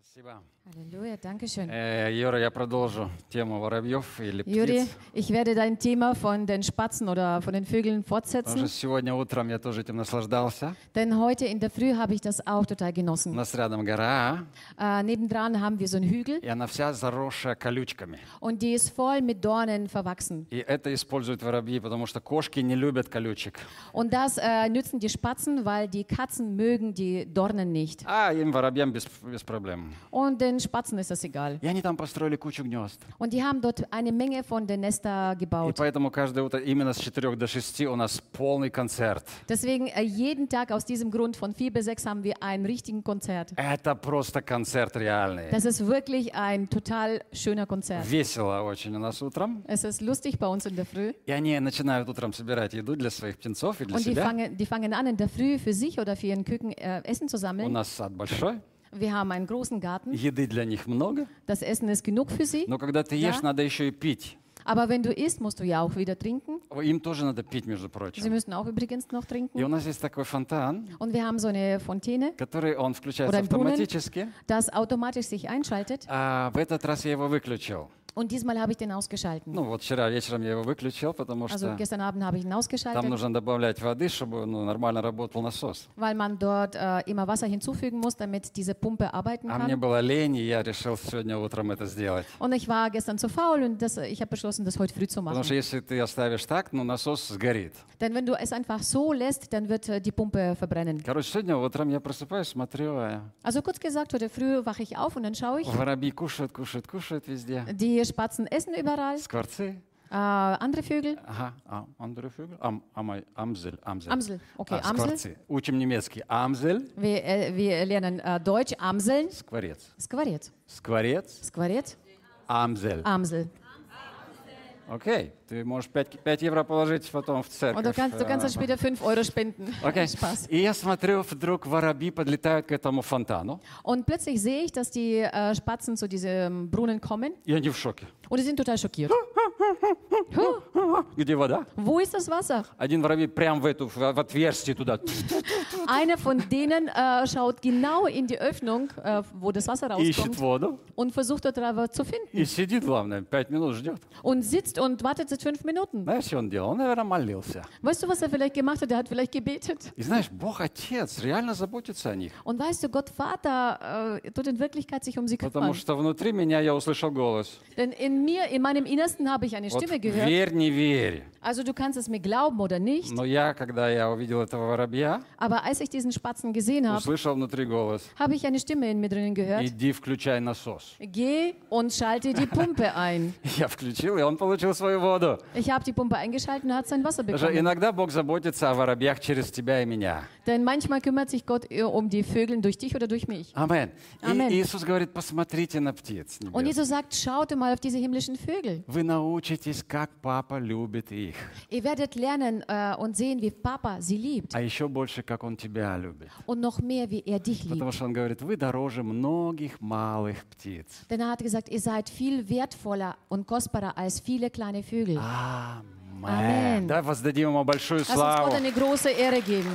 Спасибо. Halleluja, danke schön. Э, Юра, я продолжу тему воробьев или Juri, птиц. ich werde dein Thema von den Spatzen oder von den Vögeln Потому что fortsetzen, сегодня утром я тоже этим наслаждался. denn heute in der Früh habe ich das auch total У genossen. нас рядом гора, Äh, nebendran haben wir so einen Hügel и она вся заросшая колючками. und die ist voll mit Dornen verwachsen. И это используют воробьи, потому что кошки не любят колючек. Und das äh, nützen die Spatzen, weil die Katzen mögen die Dornen nicht. А им воробьям без, без проблем. Und den Spatzen ist das egal. И они там построили кучу гнезд. Und die haben dort eine Menge von den Nester И gebaut. поэтому каждое утро именно с 4 до 6 у нас полный концерт. Deswegen äh, jeden Tag aus diesem Grund von 4 bis 6 haben wir einen richtigen Konzert. Это просто концерт реальный. Das ist wirklich ein total schöner Konzert. Весело очень у нас утром. Es ist lustig bei uns in der Früh. И они начинают утром собирать еду для своих птенцов и для Und die себя. fangen, die fangen an, in der Früh für sich oder für ihren Küken äh, Essen zu У sammeln. нас сад большой, Wir haben einen großen Garten. еды для них много. Das Essen ist genug für sie. Но когда ты ешь, Ja. надо еще и пить. Aber wenn du isst, musst du ja auch wieder trinken. Им тоже надо пить, между Sie прочим. müssen auch übrigens noch И у trinken. нас есть такой фонтан, Und wir haben so eine Fontäne, который он включается Oder ein Brunnen. автоматически. das automatisch sich einschaltet. А в этот раз я его выключил. Und diesmal habe ich den ausgeschalten. Ну вот вчера вечером я его выключил, потому Also что gestern Abend habe ich ihn там ausgeschaltet, нужно добавлять воды, чтобы ну, нормально работал насос. weil man dort äh, immer Wasser hinzufügen muss, damit diese Pumpe arbeiten А мне kann. было лень, и я решил сегодня утром это сделать. Und ich war gestern zu faul und das, ich habe beschlossen, das heute früh zu Потому machen. что если ты оставишь так, ну насос сгорит. Denn wenn du es einfach so lässt, dann wird äh, die Pumpe verbrennen. Короче, сегодня утром я просыпаюсь, смотрю, а Also kurz gesagt, heute früh wache ich auf und dann schaue ich, воробьи кушают, кушают, кушают везде. die Spatzen essen überall, Скворцы. äh, andere Vögel, Ага, а, andere Vögel? Ам, амай, амзель, амзель. Amsel, okay, А, Amsel. скворцы. Учим немецкий. Амзель, Wir, äh, wir lernen äh, Deutsch, Amseln, скворец. Skvariet, Скворец, Skvariet, амзель. Amsel. Окей, ты можешь 5, 5 евро положить потом в церковь. Und du kannst, du kannst dann Э, später 5 Euro spenden. Окей. Spaß. И я смотрю, вдруг воробьи подлетают к этому фонтану, Und plötzlich sehe ich, dass die äh, Spatzen zu diesem Brunnen kommen и они в шоке. und die sind total schockiert. Huh, Где вода? wo ist das Wasser? Один воробей прям в эту, в, в отверстие туда. Einer von denen äh, schaut genau in die Öffnung, äh, wo das Wasser Ищет rauskommt воду. und versucht dort aber zu finden. И сидит, главное, 5 минут ждет. Und sitzt und wartet seit fünf Minuten. Знаешь, что он делал? Он, наверное, молился. Weißt du, was er vielleicht gemacht hat? Er hat vielleicht gebetet. И знаешь, Бог Отец реально заботится о них. Und weißt du, Gott Vater äh, tut in Wirklichkeit sich um sie Потому kümmern. что внутри меня я услышал голос. Denn in mir, in meinem Innersten habe ich eine Вот Stimme gehört. верь, не верь. Also du kannst es mir glauben oder nicht. Но я, когда я увидел этого воробья, Aber als ich diesen Spatzen gesehen habe, услышал внутри голос. habe ich eine Stimme in mir drinnen gehört. Иди включай насос. Geh und schalte die Pumpe ein. Я включил, и он получил свою воду. Ich habe die Pumpe eingeschaltet und er hat sein Wasser Потому что bekommen. иногда Бог заботится о воробьях через тебя и меня. Denn manchmal kümmert sich Gott äh, um die Vögel durch dich oder durch mich. Амен. Амен. И Иисус говорит, посмотрите на птиц. Und небесных. Jesus sagt, schaut mal auf diese himmlischen Vögel. Вы научитесь, как папа любит их. Ihr werdet lernen äh, und sehen, wie Papa sie liebt. А еще больше, как он тебя любит. Und noch mehr, wie er dich liebt. Потому что он говорит, вы дороже многих малых птиц. Denn er hat gesagt, ihr seid viel wertvoller und kostbarer als viele kleine Vögel. Амен. Амен. Давай воздадим ему большую славу.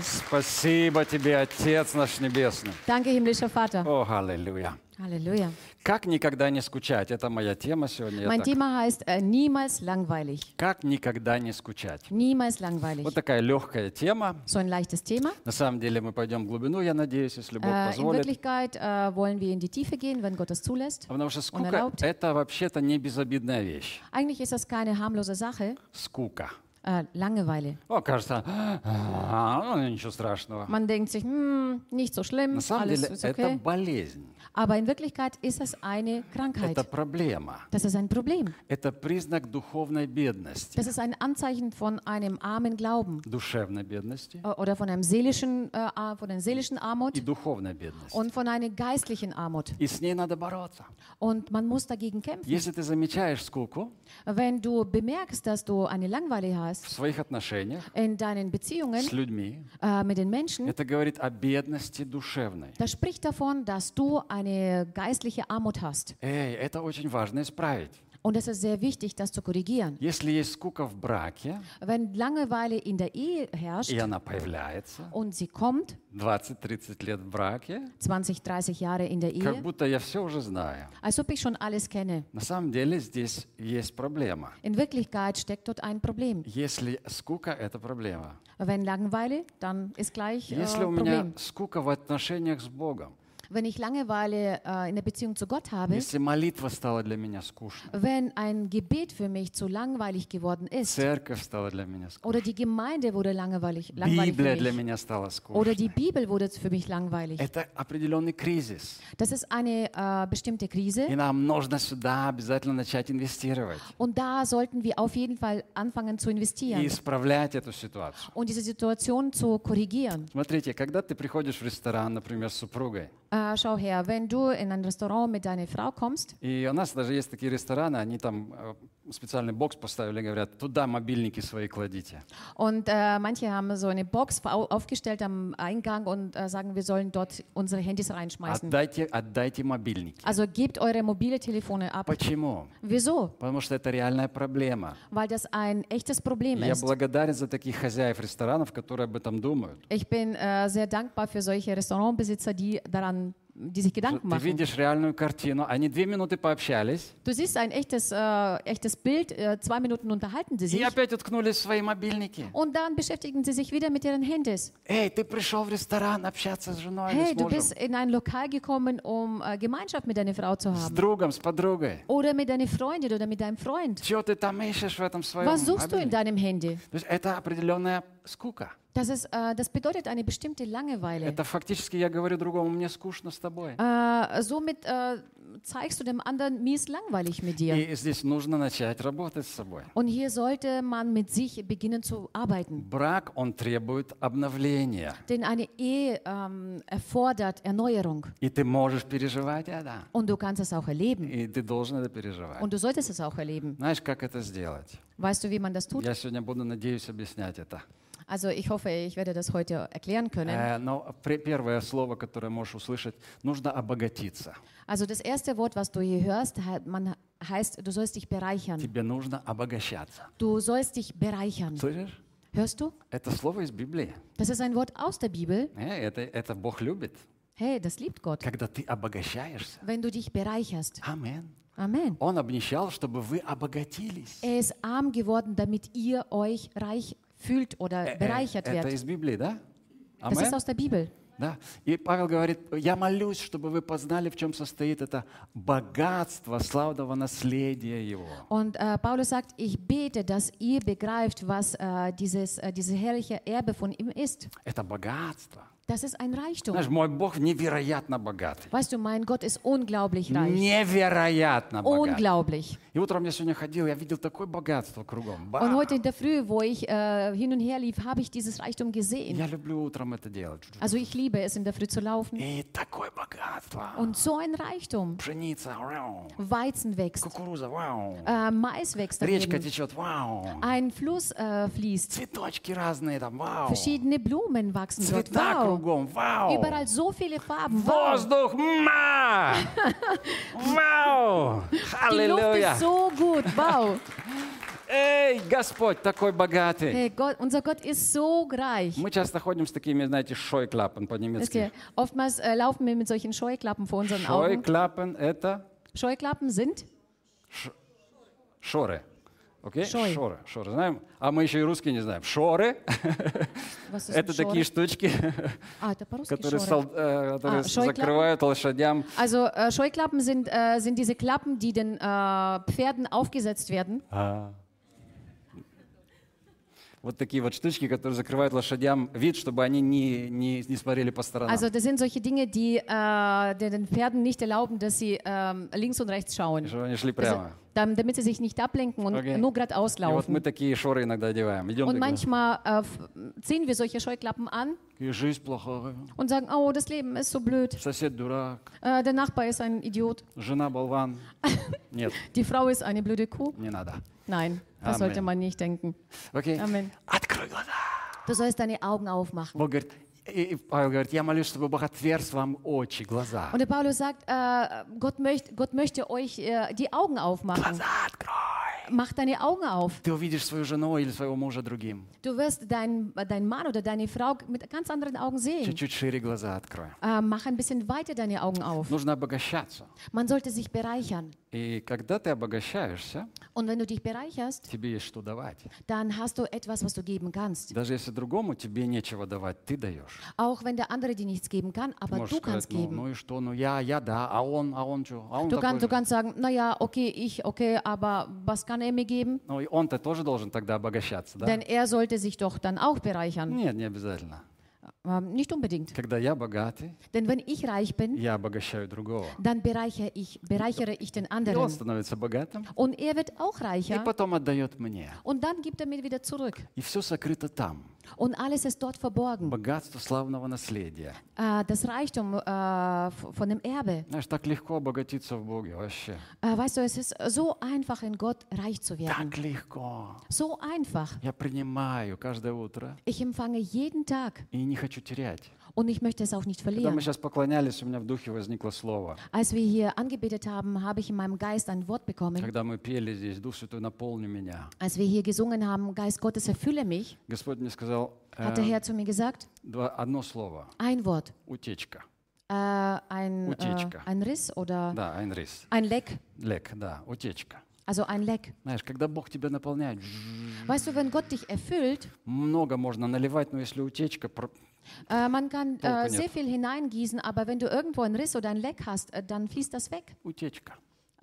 Спасибо тебе, Отец наш Небесный. Danke, himmlischer Vater. О, аллилуйя. Halleluja. Как никогда не скучать? Это моя тема сегодня. Mein Thema heißt äh, niemals langweilig. Как никогда не скучать? Niemals langweilig. Вот такая легкая тема. So ein leichtes Thema. На самом деле мы пойдем в глубину, я надеюсь, если Бог Äh, in позволит. Wirklichkeit äh, wollen wir in die Tiefe gehen, wenn Gott das zulässt. Потому что скука это вообще-то не безобидная вещь. Eigentlich ist das keine harmlose Sache. Скука. Äh, Langeweile. О, кажется, «А, ну, ничего страшного. Man denkt sich, hm, nicht so schlimm, На самом alles деле ist это okay. болезнь, Aber in Wirklichkeit ist es eine Krankheit. это проблема, Das ist ein Problem. это признак духовной бедности, Das ist ein Anzeichen von einem armen Glauben душевной бедности äh, oder von einem seelischen, äh, Ar- von einer seelischen Armut и духовной бедности. und von einer geistlichen Armut. И с ней надо бороться. Und man muss dagegen kämpfen. Если ты замечаешь скуку Wenn du bemerkst, dass du eine Langeweile в hast своих отношениях in deinen Beziehungen с людьми, äh, mit den Menschen, это говорит о бедности душевной. das spricht davon, dass du eine geistliche Armut hast. Эй, это очень важно исправить. Und es ist sehr wichtig, das zu korrigieren. Если есть скука в браке, Wenn Langeweile in der Ehe herrscht и она появляется, und sie kommt, 20-30 лет в браке, 20, 30 Jahre in der как Ehe, будто я все уже знаю. als ob ich schon alles kenne. На самом деле здесь есть проблема. In Wirklichkeit steckt dort ein Problem. Если скука – это проблема. Wenn Langeweile, dann ist gleich äh, Если у меня Problem. скука в отношениях с Богом, Wenn ich Langeweile äh, in der Beziehung zu Gott habe, если молитва стала для меня скучной, wenn ein Gebet für mich zu langweilig geworden ist, церковь стала для меня скучной, oder die Gemeinde wurde langweilig, langweilig Библия для für mich, меня стала oder die скучной, Bibel wurde für mich langweilig. это определенный кризис. Das ist eine äh, bestimmte Krise И нам нужно сюда обязательно начать инвестировать und da sollten wir auf jeden Fall anfangen zu и investieren исправлять эту ситуацию. und diese Situation zu korrigieren. Смотрите, когда ты приходишь в ресторан, например, с супругой, Äh, schau her, wenn du in ein Restaurant mit deiner Frau kommst, и у нас даже есть такие рестораны, они там э, специальный бокс поставили, говорят, туда мобильники свои кладите. Und äh, manche haben so eine Box au- aufgestellt am Eingang und äh, sagen, wir sollen dort unsere Handys reinschmeißen. Отдайте, отдайте мобильники. Also gebt eure mobile Telefone ab. Почему? Wieso? Потому что это реальная проблема. Weil das ein echtes Problem Я ist. благодарен за таких хозяев ресторанов, которые об этом думают. Ich bin äh, sehr dankbar für solche Restaurantbesitzer, die daran, die sich Gedanken Ты machen. видишь реальную картину. Они две минуты пообщались Du siehst ein echtes, äh, echtes Bild, äh, zwei Minuten unterhalten sie и sich опять уткнулись в свои мобильники. und dann beschäftigen sie sich wieder mit ihren Handys. Эй, ты пришел в ресторан общаться с женой или Hey, с du мужем, bist in ein Lokal gekommen, um äh, Gemeinschaft mit deiner Frau zu с haben. другом, с подругой. Oder mit deiner Freundin oder mit deinem Freund. Чего ты там ищешь в этом своем Was suchst du in мобильнике? deinem Handy? То есть это определенная скука. Das, ist, äh, das bedeutet eine bestimmte Langeweile. Это фактически я говорю другому, мне скучно с тобой. Äh, somit äh, zeigst du dem anderen, mir ist langweilig mit dir. И здесь нужно начать работать с собой. Und hier sollte man mit sich beginnen zu arbeiten. Брак, он требует обновления. Denn eine Ehe ähm, erfordert Erneuerung. И ты можешь переживать это. Und du kannst es auch erleben. И ты должен это переживать. Und du solltest es auch erleben. Знаешь, как это сделать? Weißt du, wie man das tut? Я сегодня буду, надеюсь, объяснять это. Also ich hoffe, ich werde das heute erklären können. Э, Но пре- первое слово, которое можешь услышать, нужно обогатиться. Also das erste Wort, was du hier hörst, he- man heißt, du sollst dich bereichern. Тебе нужно обогащаться. Du sollst dich bereichern. Слышишь? Hörst du? Это слово из Библии. Das ist ein Wort aus der Bibel. Э, Это, это Бог любит, Hey, das liebt Gott. когда ты обогащаешься. Wenn du dich bereicherst. Амин. Amen. Он обнищал, чтобы вы обогатились. Er ist arm geworden, damit ihr euch reich fühlt oder Э, э, bereichert Это werdet. из Библии, да? Das ist Амен. aus der Bibel. Да. И Павел говорит, я молюсь, чтобы вы познали, в чем состоит это богатство славного наследия Его. Und äh, Paulus sagt, ich bete, dass ihr begreift, was äh, dieses, äh, dieses herrliche Erbe von ihm ist. Это богатство. Das ist ein Reichtum. Знаешь, мой Бог невероятно богатый. Weißt du, mein Gott ist unglaublich reich. Невероятно богатый. Unglaublich. И утром я сегодня ходил, я видел такое богатство кругом. Ба! Und heute in der Früh, wo ich äh, hin und her lief, habe ich dieses Reichtum gesehen. Я люблю утром это делать. Also ich liebe es, in der Früh zu laufen. И такое богатство. Und so ein Reichtum. Пшеница, вау. Weizen wächst, Кукуруза, вау. äh, Mais wächst Речка daneben. течет, вау. Ein Fluss äh, fließt. Цветочки разные там, вау. Verschiedene Blumen wachsen dort. Цвета Wow. кругом, вау. Überall so viele Farben. Wow. Воздух, ма! Вау! Die Luft Аллилуйя! ist so gut. Wow. Эй, Господь такой богатый! Hey, Gott, unser Gott ist so reich. Мы часто ходим с такими, знаете, шойклапен Wisst по-немецки. ihr, oftmals äh, laufen wir mit solchen Scheuklappen vor unseren Augen. Шойклапен – это Scheuklappen sind шоры. Окей? Шой. Шоры. Шоры. Знаем? А мы еще и русские не знаем. Шоры это такие штучки, Ah, это по-русски которые, сол- э, которые А, закрывают лошадям. Also äh, Scheuklappen sind, äh, sind diese Klappen, die den äh, Pferden aufgesetzt werden. Вот такие вот штучки, которые закрывают лошадям вид, чтобы они не, не, не смотрели по сторонам. Also das sind solche Dinge, die äh, den den Pferden nicht erlauben, dass sie ähm, links und rechts schauen. чтобы они шли Also, прямо. dam- damit sie sich nicht ablenken und Okay. nur geradeaus И вот мы laufen. такие шоры иногда одеваем. Идем Und такие, manchmal äh, f- ziehen wir solche Scheuklappen an «И жизнь плохая, und sagen, oh, das Leben ist so blöd. сосед дурак, Äh, der Nachbar ist ein Idiot. жена болван. Нет, Die Frau ist eine blöde Kuh. не надо. Nein, das Amen. sollte man nicht denken. Окей? Amen. Открой глаза. Du sollst deine Augen aufmachen. Бог говорит, И Павел говорит, я молюсь, чтобы Бог отверз вам очи, глаза. Und der Paulus sagt, äh, Gott, möcht, Gott möchte euch äh, die Augen aufmachen. Глаза открой. Mach deine Augen auf. Ты увидишь свою жену или своего мужа другим. Du wirst deinen dein Mann oder deine Frau mit ganz anderen Augen sehen. Чуть-чуть шире глаза открой. Äh, mach ein bisschen weiter deine Augen auf. Нужно обогащаться. Man sollte sich bereichern. И когда ты обогащаешься, Und wenn du dich bereicherst, тебе есть что давать. dann hast du etwas, was du geben kannst. Даже если другому тебе нечего давать, ты даешь. Auch wenn der andere dir nichts geben kann, Ты aber можешь du kannst сказать, ну, geben. ну и что, ну я, я да, а он, а он что, а он Du такой kannst, du же. kannst sagen, naja, okay, ich, okay, aber was kann er mir geben? Ну и он-то тоже должен тогда обогащаться, да? Denn er sollte sich doch dann auch bereichern. Нет, не обязательно. Ähm, nicht unbedingt. Когда я bogатый, Denn wenn ich reich bin, я обогащаю другого. dann bereichere ich, bereichere ich den И он anderen. становится богатым, Und er wird auch и reicher. потом отдает мне. Und dann gibt er mir wieder zurück. И все сокрыто там. Und alles ist dort verborgen. Богатство славного наследия. Äh, das Reichtum äh, f- von dem Erbe. Знаешь, так легко обогатиться в Боге вообще. Äh, weißt du, es ist so einfach in Gott reich zu werden. Так легко. So einfach. Я принимаю каждое утро Ich empfange jeden Tag и не хочу терять. und ich möchte es auch nicht Когда мы verlieren. сейчас поклонялись, у меня в духе возникло слово. Als wir hier angebetet haben, habe ich in meinem Geist ein Wort bekommen. Когда мы пели здесь, Дух Святой, наполни меня. Als wir hier gesungen haben, Geist Gottes, erfülle mich, Господь мне сказал э, hat der Herr zu mir gesagt, два- одно слово. ein Wort. Утечка. Äh, ein, äh, Утечка. ein Riss oder Да, ein рис. ein Leck. Лек, да, утечка. Also ein Leck. Знаешь, когда Бог тебя наполняет, Weißt du, wenn Gott dich erfüllt, много можно наливать, но если утечка, äh, man kann Толку äh, нет. sehr viel hineingießen, aber wenn du irgendwo einen Riss oder ein Leck hast, äh, dann fließt das weg. утечка.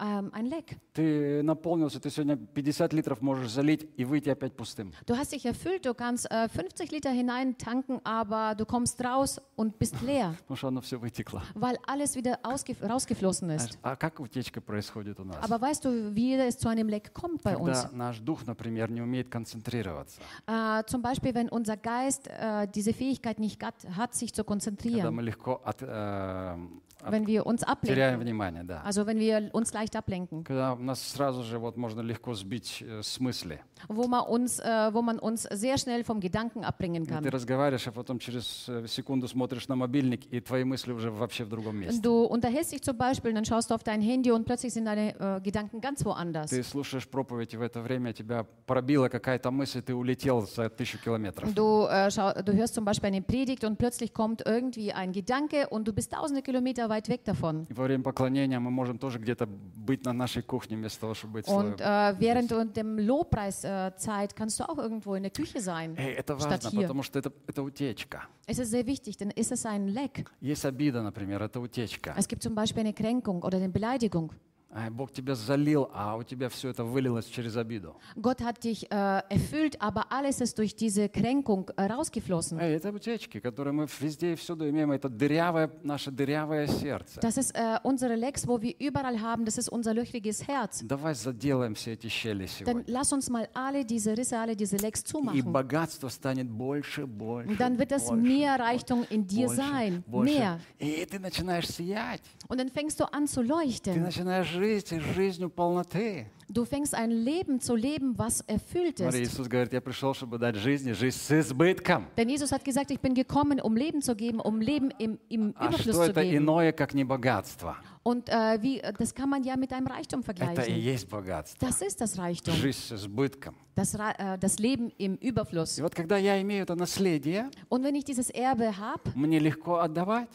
Ähm, ein Leck. Ты наполнился, ты сегодня 50 литров можешь залить и выйти опять пустым. Du hast dich erfüllt, du kannst äh, 50 Liter hinein tanken, aber du kommst raus und bist leer, Потому что оно все вытекло. weil alles wieder ausgef rausgeflossen Знаешь, ist. А как утечка происходит у нас? Aber weißt du, wie es zu einem Leck kommt bei uns? Когда наш дух, например, не умеет концентрироваться. Äh, zum Beispiel, wenn unser Geist äh, diese Fähigkeit nicht hat, hat sich zu Когда konzentrieren, мы легко от- э, от- wenn wir uns теряем ablenken, внимание, да. also wenn wir uns leicht ablenken, Когда нас сразу же вот можно легко сбить э, с мысли. wo man uns, äh, wo man uns sehr schnell vom Gedanken abbringen И kann. Ты разговариваешь, а потом через э, секунду смотришь на мобильник, и твои мысли уже вообще в другом месте. Du unterhältst dich zum Beispiel, dann schaust du auf dein Handy und plötzlich sind deine äh, Gedanken ganz woanders. Ты слушаешь проповедь, и в это время тебя пробила какая-то мысль, ты улетел за тысячу километров. Du, äh, schau, du hörst zum Beispiel eine Predigt und plötzlich kommt irgendwie ein Gedanke und du bist tausende Kilometer weit weg davon. И во время поклонения мы можем тоже где-то быть на нашей кухне вместо того, чтобы быть Und слоем. äh, während du dem Lobpreiszeit kannst du auch irgendwo in der Küche sein, Эй, это statt важно, hier. потому что это, это утечка. Es ist sehr wichtig, denn ist es ein Leck. Есть обида, например, это утечка. Es gibt zum Beispiel eine Kränkung oder eine Beleidigung. А Бог тебя залил, а у тебя все это вылилось через обиду. Gott hat dich äh, erfüllt, aber alles ist durch diese Kränkung äh, rausgeflossen. Эй, это утечки, которые мы везде и всюду имеем. Это дырявое, наше дырявое сердце. Das ist äh, unsere Lecks, wo wir überall haben, das ist unser löchriges Herz. Давай заделаем все эти щели Dann сегодня. lass uns mal alle diese Risse, alle diese Lecks И zumachen. богатство станет больше, больше, Und dann wird es больше, mehr Reichtum in dir больше, sein, больше. mehr. И ты начинаешь сиять. Und dann fängst du an zu Ты leuchten. начинаешь жить жизнью полноты. Du fängst ein Leben zu leben, was erfüllt ist. Иисус говорит, я пришел, чтобы дать жизни, жизнь с избытком. Denn Jesus hat gesagt, ich bin gekommen, um Leben zu geben, um Leben im, im А Überfluss что zu это geben. иное, как не богатство? Und äh, wie, das kann man ja mit einem Reichtum Это и vergleichen. есть богатство. Das ist das Reichtum, Жизнь с избытком. das, äh, das Leben im Überfluss. И вот когда я имею это наследие, Und wenn ich dieses Erbe habe, мне легко отдавать.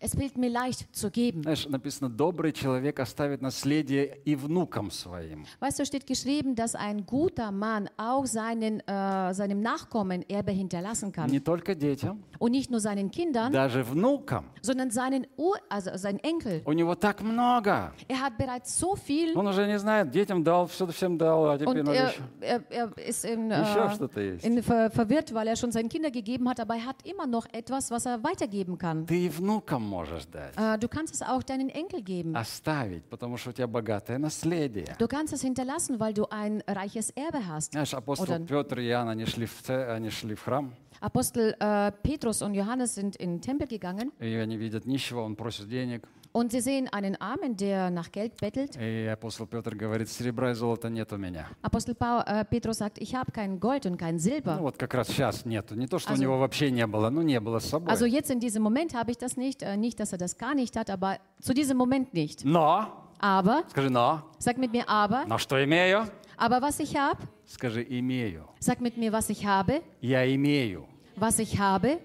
es fällt mir leicht zu geben. Знаешь, написано, добрый человек оставит наследие и внукам своим. Weißt du, steht geschrieben, dass ein guter Mann auch seinen, äh, seinem Nachkommen Erbe hinterlassen kann. Не только детям, Und nicht nur seinen Kindern, даже внукам. sondern seinen Ur also seinen Enkel. У него так много. Er hat bereits so viel Он уже не знает, детям дал, все всем дал, а теперь und надо er, еще, er, er ist in, еще äh, что-то есть. in ver verwirrt, weil er schon seinen Kindern gegeben hat, aber er hat immer noch etwas, was er weitergeben kann. Ты и внукам можешь дать. Äh, du kannst es auch deinen Enkel geben. Оставить, потому что у тебя богатое наследие. Du kannst es hinterlassen, weil du ein reiches Erbe hast. Знаешь, апостол Oder- Петр и Иоанн, они шли в, они шли в храм, Apostel äh, Petrus und Johannes sind in den Tempel gegangen и они видят нищего, он просит денег. und sie sehen einen Armen, der nach Geld bettelt. И апостол Петр говорит, серебра и золота нет у меня. Apostel Paul, äh, Petrus sagt, ich habe kein Gold und kein Ну Silber. вот как раз сейчас нету. Не то, что у Also- него вообще не было, ну не было с собой. Also jetzt in diesem Moment habe ich das nicht. Äh, nicht, dass er das gar nicht hat, aber zu diesem Moment nicht. Но, Aber, скажи, но, sag mit mir aber, но что имею? aber was ich habe, Скажи, имею. sag mit mir, was ich habe, Я имею. was ich habe.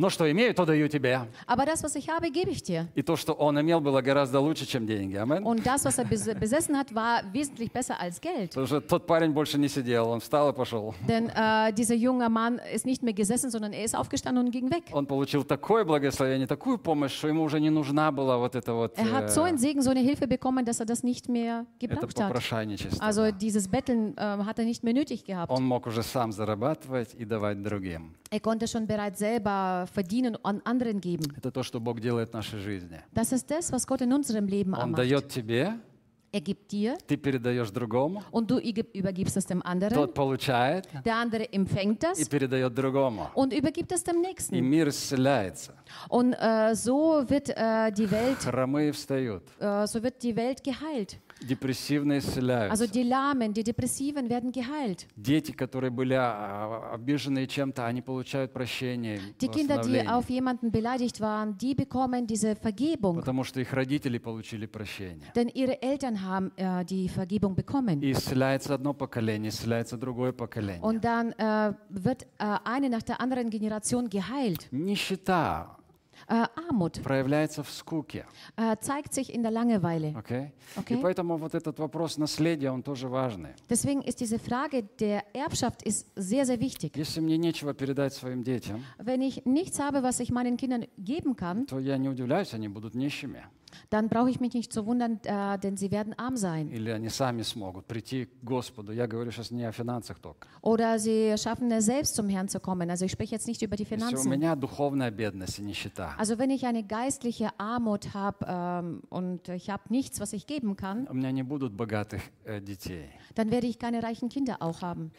Но что имею, то даю тебе. Aber das, was ich habe, gebe ich dir. И то, что он имел, было гораздо лучше, чем деньги. Амен. Und das, was er bes- besessen hat, war wesentlich besser als Geld. Потому что тот парень больше не сидел, он встал и пошел. Denn äh, dieser junge Mann ist nicht mehr gesessen, sondern er ist aufgestanden und ging weg. Он получил такое благословение, такую помощь, что ему уже не нужна была вот эта вот Er hat so einen Segen, so eine Hilfe bekommen, dass er das nicht mehr это gebraucht hat. попрошайничество. Also dieses Betteln äh, hat er nicht mehr nötig gehabt. Он мог уже сам зарабатывать и давать другим. Er konnte schon bereits selber verdienen und an anderen geben. Это то, что Бог делает в нашей жизни. Das ist das, was Gott in unserem Leben Он macht. дает тебе, Er gibt dir ты передаешь другому, und du üge- übergibst es dem anderen. тот получает Der andere empfängt и das передает другому. und übergibt es dem И Nächsten. мир исцеляется. Und äh, so wird äh, die Welt, Хромые встают, äh, so wird die Welt geheilt. Депрессивные Also исцеляются. die Lahmen, die Depressiven werden geheilt. Дети, которые были а, обижены чем-то, они получают прощение, Die Kinder, die auf jemanden beleidigt waren, die bekommen diese Vergebung. Потому что их родители получили прощение. Denn ihre Eltern haben äh, die Vergebung bekommen. И исцеляется одно поколение, исцеляется другое поколение. Und dann äh, wird äh, eine nach der anderen Generation geheilt. Нищета Äh, Armut проявляется в скуке. äh, zeigt sich in der Langeweile. Okay? Okay. И поэтому вот этот вопрос наследия, он тоже важный. Deswegen ist diese Frage der Erbschaft ist sehr, sehr wichtig. Если мне нечего передать своим детям, Wenn ich nichts habe, was ich meinen Kindern geben kann, то я не удивляюсь, они будут нищими. dann brauche ich mich nicht zu wundern, äh, denn sie werden arm sein. Или они сами смогут прийти к Господу. Я говорю сейчас не о финансах только. Oder sie schaffen es selbst zum Herrn zu kommen. Also ich spreche jetzt nicht über die Если у Finanzen. меня духовная бедность и нищета, Also wenn ich eine geistliche Armut habe ähm, und ich habe nichts, was ich geben kann, у меня не будут богатых э, детей. dann werde ich keine reichen Kinder auch haben.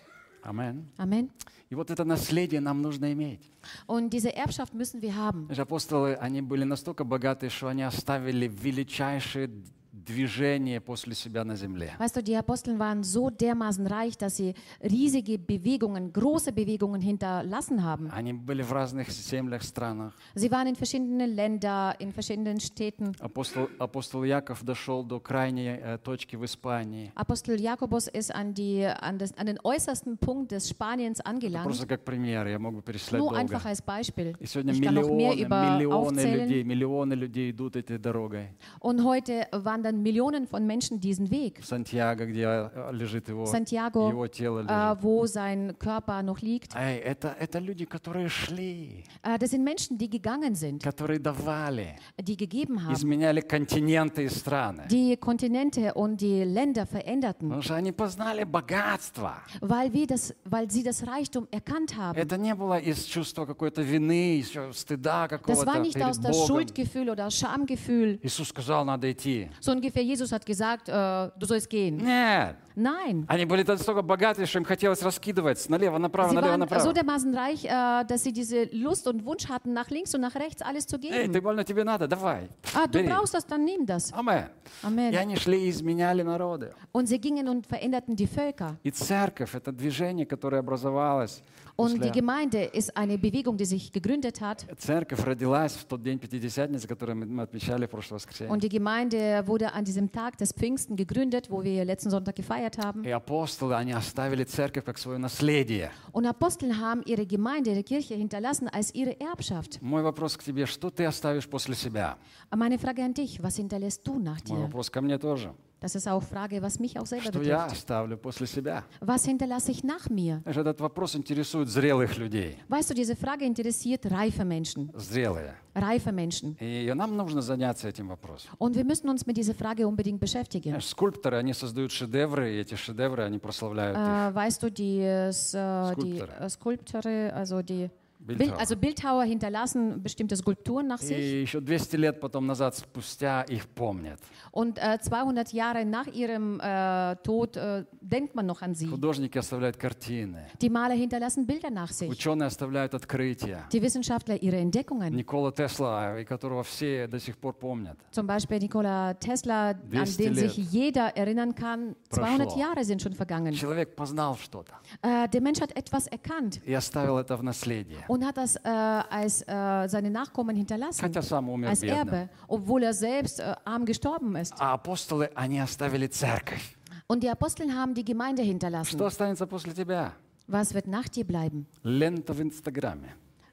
Амен. Amen. И вот это наследие нам нужно иметь. Und diese Erbschaft müssen wir haben. Знаешь, Апостолы, они были настолько богатые, что они оставили величайшие движение после себя на земле. Weißt du, die Aposteln waren so dermaßen reich, dass sie riesige Bewegungen, große Bewegungen hinterlassen haben. Они были в разных землях, странах. Sie waren in verschiedenen Ländern, in verschiedenen Städten. Апостол, апостол Яков дошел до крайней э, точки в Испании. Apostel Jakobus ist an, die, an, das, an den äußersten Punkt des Spaniens angelangt. Просто как пример, я могу перечислять Nur долго. einfach als Beispiel. И сегодня Ich миллионы, миллионы aufzählen. людей, миллионы людей идут этой дорогой. Und heute wandern Millionen von Menschen diesen Weg. В Сантьяго, где э, лежит его, Santiago, его тело лежит. äh, wo sein Körper noch liegt. Эй, это, это люди, которые шли, Äh, das sind Menschen, die gegangen sind, которые давали, die gegeben haben, изменяли континенты и страны. die Kontinente und die Länder veränderten, Потому что они познали богатство. weil, wir das, weil sie das Reichtum erkannt haben. Это не было из чувства какой-то вины, из чувства стыда Das какого-то war nicht aus перед der Богом. Schuldgefühl oder Schamgefühl. Иисус сказал, надо идти. So ungefähr, Jesus hat gesagt, äh, du sollst gehen. Нет. Nein. Они были настолько богаты, что им хотелось раскидывать налево, направо, Sie налево, waren направо. so dermaßen reich, äh, dass sie diese Lust und Wunsch hatten, nach links und nach rechts alles zu Эй, geben. ты больно, тебе надо, давай. Ah, du Бери. brauchst das, dann nimm das. Амен. И Amen. они шли и изменяли народы. Und sie gingen und veränderten die Völker. И церковь — это движение, которое образовалось. Und die после- Gemeinde ist eine Bewegung, die sich gegründet hat. Церковь родилась в тот день Пятидесятницы, который мы мы отмечали в прошлое воскресенье. Und die Gemeinde wurde an diesem Tag des Pfingsten gegründet, wo wir letzten Sonntag gefeiert haben. И апостолы, они оставили церковь как свое наследие. Und Apostel haben ihre Gemeinde, ihre Kirche hinterlassen als ihre Erbschaft. Мой вопрос к тебе, что ты оставишь после себя? Meine Frage an dich, was hinterlässt du nach Мой dir? вопрос ко мне тоже. Das ist auch Frage, was mich auch selber Что я betrifft. оставлю после себя? Was hinterlasse ich nach mir? Знаешь, Этот вопрос интересует зрелых людей. Weißt du, diese Frage interessiert reife Menschen. Зрелые. Reife Menschen. И нам нужно заняться этим вопросом. Und wir müssen uns mit dieser Frage unbedingt beschäftigen. Знаешь, скульпторы, они создают шедевры, и эти шедевры, они прославляют их. Äh, weißt du, die, äh, die Skulptere. äh, Skulpteure, also die, Bildhauer. also Bildhauer hinterlassen bestimmte Skulpturen nach sich. И еще 200 лет потом назад, спустя, их помнят. Und äh, 200 Jahre nach ihrem äh, Tod äh, denkt man noch an sie. Художники оставляют картины. Die Maler hinterlassen Bilder nach sich. Ученые оставляют открытия. Die Wissenschaftler ihre Entdeckungen. Никола Тесла, и которого все до сих пор помнят. Zum Beispiel Nikola Tesla, an 200 den sich лет. jeder erinnern kann. 200 Прошло. Jahre sind schon vergangen. Человек познал что-то Äh, der Mensch hat etwas erkannt и оставил это в наследие. und hat das äh, als äh, seine Nachkommen hinterlassen, Хотя сам умер als бедным. Erbe, obwohl er selbst äh, arm gestorben ist. А апостолы, они оставили церковь. Und die Apostel haben die Gemeinde Что hinterlassen. останется после тебя? Was wird nach dir bleiben? Лента в Инстаграме.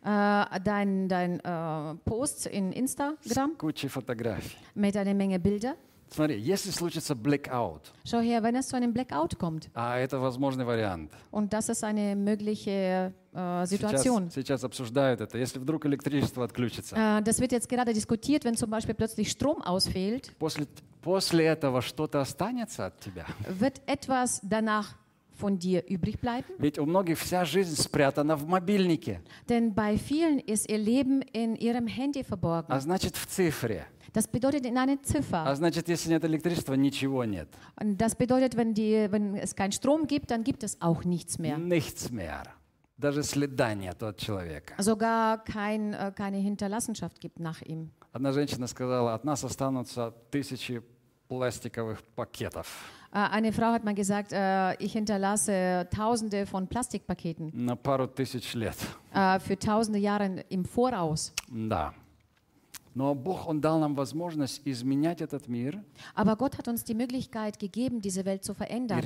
Äh, dein dein äh, Post in Instagram Куча фотографий. mit einer Menge Bilder. Смотри, если случится blackout, Schau her, wenn es zu einem Blackout kommt, а это возможный вариант. und das ist eine mögliche äh, Situation. Сейчас, сейчас обсуждают это. Если вдруг электричество отключится, Äh, das wird jetzt gerade diskutiert, wenn zum Beispiel plötzlich Strom ausfällt, после, после этого что-то останется от тебя? wird etwas danach von dir übrig bleiben? Ведь у многих вся жизнь спрятана в мобильнике, Denn bei vielen ist ihr Leben in ihrem Handy verborgen. а значит в цифре. Das bedeutet in einer А Ziffer. значит, если нет электричества, ничего нет. Und das bedeutet, wenn, die, wenn es keinen Strom gibt, dann gibt es auch nichts mehr. Nichts mehr. Даже следа нет от человека. Sogar kein, äh, keine Hinterlassenschaft gibt nach ihm. Одна женщина сказала, от нас останутся тысячи пластиковых пакетов. Äh, Eine Frau hat mal gesagt, äh, ich hinterlasse tausende von Plastikpaketen На пару тысяч лет. äh, für tausende Jahre im Voraus. Да. Aber Gott hat uns die Möglichkeit gegeben, diese Welt zu verändern.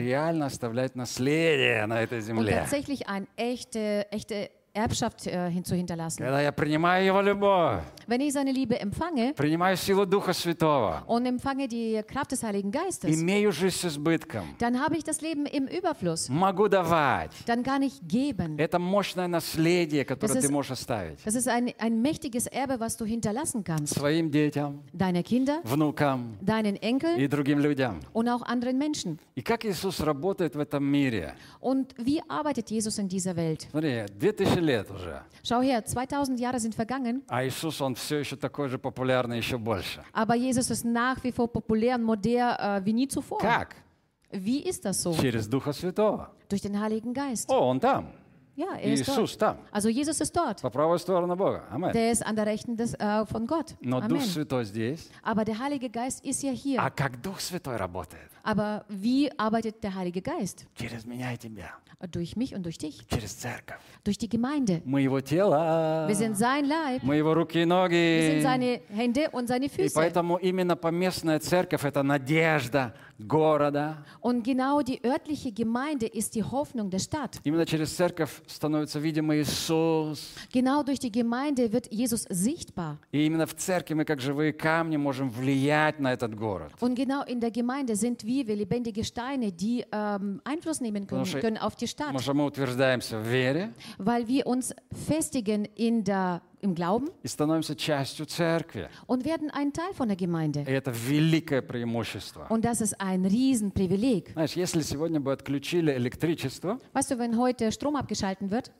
Und tatsächlich eine echte, echte Erbschaft äh, hin zu hinterlassen. Когда я принимаю Его любовь, Wenn ich seine Liebe empfange принимаю силу Духа Святого, und empfange die Kraft des Heiligen Geistes, имею жизнь с избытком, dann habe ich das Leben im Überfluss. могу давать. Dann kann ich geben. Это мощное наследие, которое Das ты ist- можешь оставить Das ist ein, ein mächtiges Erbe, was du hinterlassen kannst. своим детям, Deine Kinder, внукам deinen Enkeln и другим людям. und auch anderen Menschen. И как Иисус работает в этом мире? Und wie arbeitet Jesus in dieser Welt? Смотри, 2000 лет уже, Schau her, 2000 Jahre sind vergangen, а Иисус, Он все еще такой же популярный, еще больше. aber Jesus ist nach wie vor populär und modern äh, wie nie zuvor. Как? Wie ist das so? Через Духа Святого. Durch den Heiligen Geist. О, Он там. Ja, er ist Иисус dort. там. Also Jesus ist dort. По правую сторону Бога. Аминь. Der ist an der Rechten des, äh, von Gott. Но Дух Amen. Святой здесь. Aber der Heilige Geist ist ja hier. А как Дух Святой работает? Aber wie arbeitet der Heilige Geist? Через меня и тебя. Durch mich und durch dich. Через церковь. Durch die Gemeinde. Мы Его тело. Wir sind sein Leib. Мы Его руки и Wir sind ноги. seine Hände und seine И Füße. поэтому именно поместная церковь – это надежда города. Und genau die örtliche Gemeinde ist die Hoffnung der Stadt. Именно через церковь становится видимый Иисус. Genau durch die Gemeinde wird Jesus sichtbar. И именно в церкви мы, как живые камни, можем влиять на этот город. Und genau in der Gemeinde sind wir wie lebendige Steine, die ähm, Einfluss nehmen können, Потому что- können auf die Stadt, Потому что мы утверждаемся в вере weil wir uns festigen in der, im Glauben и становимся частью церкви. und werden ein Teil von der Gemeinde. И это великое преимущество. Und das ist ein Riesenprivileg. Знаешь, если сегодня бы отключили электричество, Weißt du, wenn heute Strom abgeschalten wird,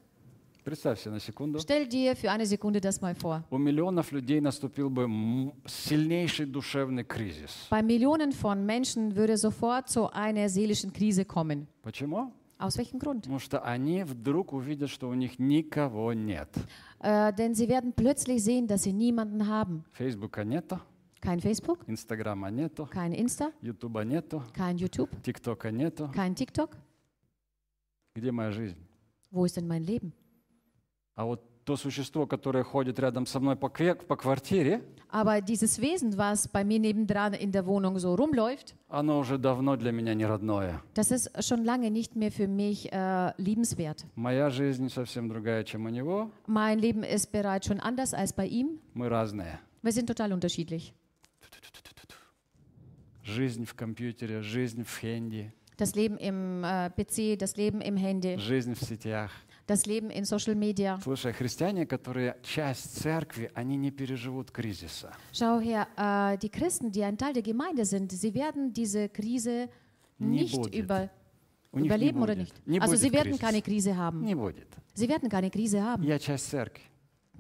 представь себе на секунду, stell dir für eine Sekunde das mal vor. у миллионов людей наступил бы м- сильнейший душевный кризис. Bei Millionen von Menschen würde sofort zu einer seelischen Krise kommen. Почему? Aus welchem Grund? Потому что они вдруг увидят, что у них никого нет. Äh, denn sie werden plötzlich sehen, dass sie niemanden haben. Фейсбука нету, Kein Facebook, Инстаграма нету, kein Insta, Ютуба нету, kein YouTube, ТикТока нету. kein TikTok. Где моя жизнь? Wo ist denn mein Leben? А вот то существо, которое ходит рядом со мной по, по квартире, Aber dieses Wesen, was bei mir nebendran in der Wohnung so rumläuft, оно уже давно для меня не родное. das ist schon lange nicht mehr für mich äh, liebenswert. Моя жизнь совсем другая, чем у него. Mein Leben ist bereits schon anders als bei ihm. Мы разные. Wir sind total unterschiedlich. Жизнь в компьютере, жизнь в хенди, Das Leben im äh, PC, das Leben im Handy, жизнь в сетях. das Leben in Social Media. Слушай, христиане, которые часть церкви, они не переживут кризиса. Schau her, äh, die Christen, die ein Teil der Gemeinde sind, sie werden diese Krise Nie nicht будет. über, У них не überleben oder будет. nicht. Не Also будет sie werden кризиса. keine Krise haben. Не будет. Sie werden keine Krise haben, Я часть церкви.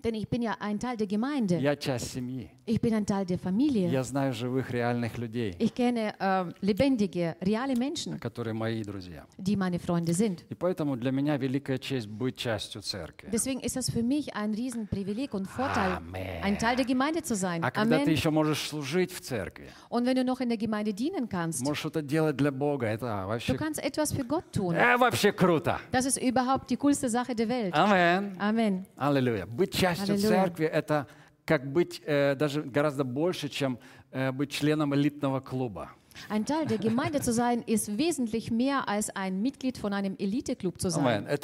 denn ich bin ja ein Teil der Gemeinde. Я часть семьи. Ich bin ein Teil der Familie. Я знаю живых, реальных людей, Ich kenne äh, lebendige, reale Menschen, которые мои друзья. die meine Freunde sind. И поэтому для меня великая честь быть частью церкви. Deswegen ist das für mich ein Riesenprivileg und Vorteil, Amen. ein Teil der Gemeinde zu sein. А когда ты Amen. еще можешь служить в церкви, Und wenn du noch in der Gemeinde dienen kannst, можешь что-то делать для Бога, это а, du вообще, kannst etwas für Gott tun. э, вообще круто. Das ist überhaupt die coolste Sache der Welt. Амен. Amen. Аллилуйя. Быть частью Аллилуйя. церкви – это как быть э, даже гораздо больше, чем э, быть членом элитного клуба. Ein Teil der Gemeinde zu sein, ist wesentlich mehr als ein Mitglied von einem Eliteclub zu sein. Das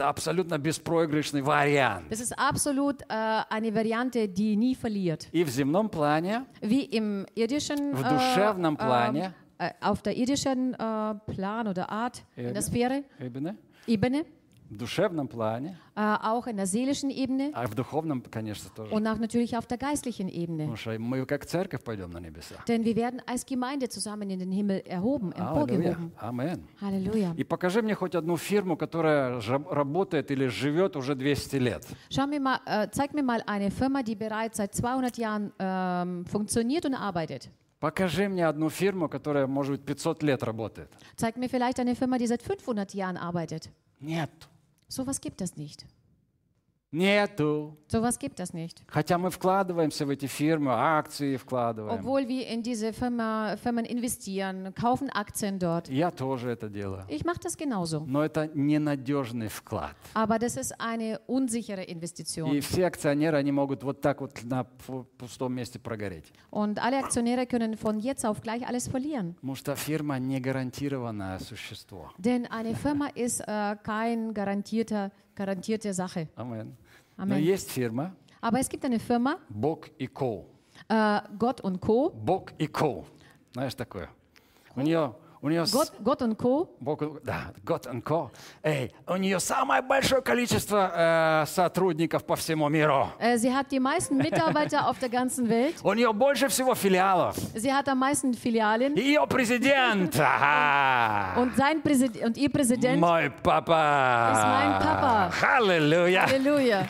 ist absolut äh, eine Variante, die nie verliert. Плане, Wie im irdischen, душевном плане. äh, auf der irdischen äh, Plan oder Art, in Ebene. der Sphäre, Эбене, Ebene, в душевном плане, äh, auch in der seelischen Ebene а в духовном, конечно, тоже. und auch natürlich auf der geistlichen Ebene. Потому что мы как церковь пойдем на небеса. Denn wir werden als Gemeinde zusammen in den Himmel erhoben, Аллилуйя. emporgehoben. Амен. Halleluja. И покажи мне хоть одну фирму, которая жа- работает или живет уже 200 лет. Schau mir mal, äh, zeig mir mal eine Firma, die bereits seit 200 Jahren ähm, funktioniert und arbeitet. Покажи мне одну фирму, которая, может быть, 500 лет работает. Zeig mir vielleicht eine Firma, die seit 500 Jahren arbeitet. Нет. Sowas gibt es nicht. Нету. Sowas gibt es nicht. Хотя мы вкладываемся в эти фирмы, акции вкладываем. Obwohl wir in diese Firma, Firmen investieren, kaufen Aktien dort. Я тоже это делаю. Ich mache das genauso. Но это ненадежный вклад. Aber das ist eine unsichere И Investition. все акционеры, они могут вот так вот на пу- пустом месте прогореть. Und alle Aktionäre können von jetzt auf gleich alles verlieren. Потому что фирма не гарантированное существо. Denn eine Firma ist äh, kein garantierter, garantierte Sache. Амен. Но Amen. есть фирма Aber es gibt eine Firma, Бог и Ко. äh, Gott und Co. Бог и Ко. Знаешь такое? У нее, у нее с- Gott, Gott und Co. Бог, да, and Co. Эй, у нее самое большое количество э, сотрудников по всему миру. Äh, sie hat die meisten Mitarbeiter auf der ganzen Welt. У нее больше всего филиалов. Sie hat am meisten Filialen. Ее президент. Und, sein Präsid und ihr Präsident, Мой папа. Ist mein Papa. Аллилуйя. Halleluja.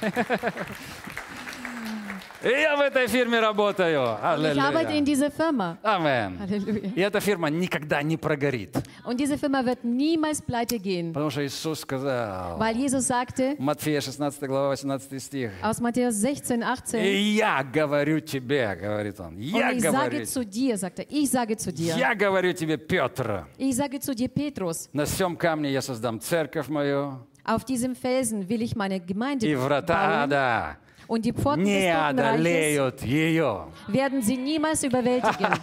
Я в этой фирме работаю. Ich arbeite in Аллилуйя. dieser Firma. Амен. Halleluja. И эта фирма никогда не прогорит. Und diese Firma wird niemals pleite gehen, Потому что Иисус сказал, weil Jesus sagte, Матфея 16 глава 18 стих, aus Matthäus 16, 18, «И я говорю тебе, говорит он, я und ich говорю, sage zu dir, sagt er, ich sage zu dir, я говорю тебе, Петр, ich sage zu dir, Petrus, на всем камне я создам церковь мою, auf diesem Felsen will ich meine Gemeinde и врата bauen ада und die Pforten des не Totenreiches одолеют ее. werden sie niemals überwältigen.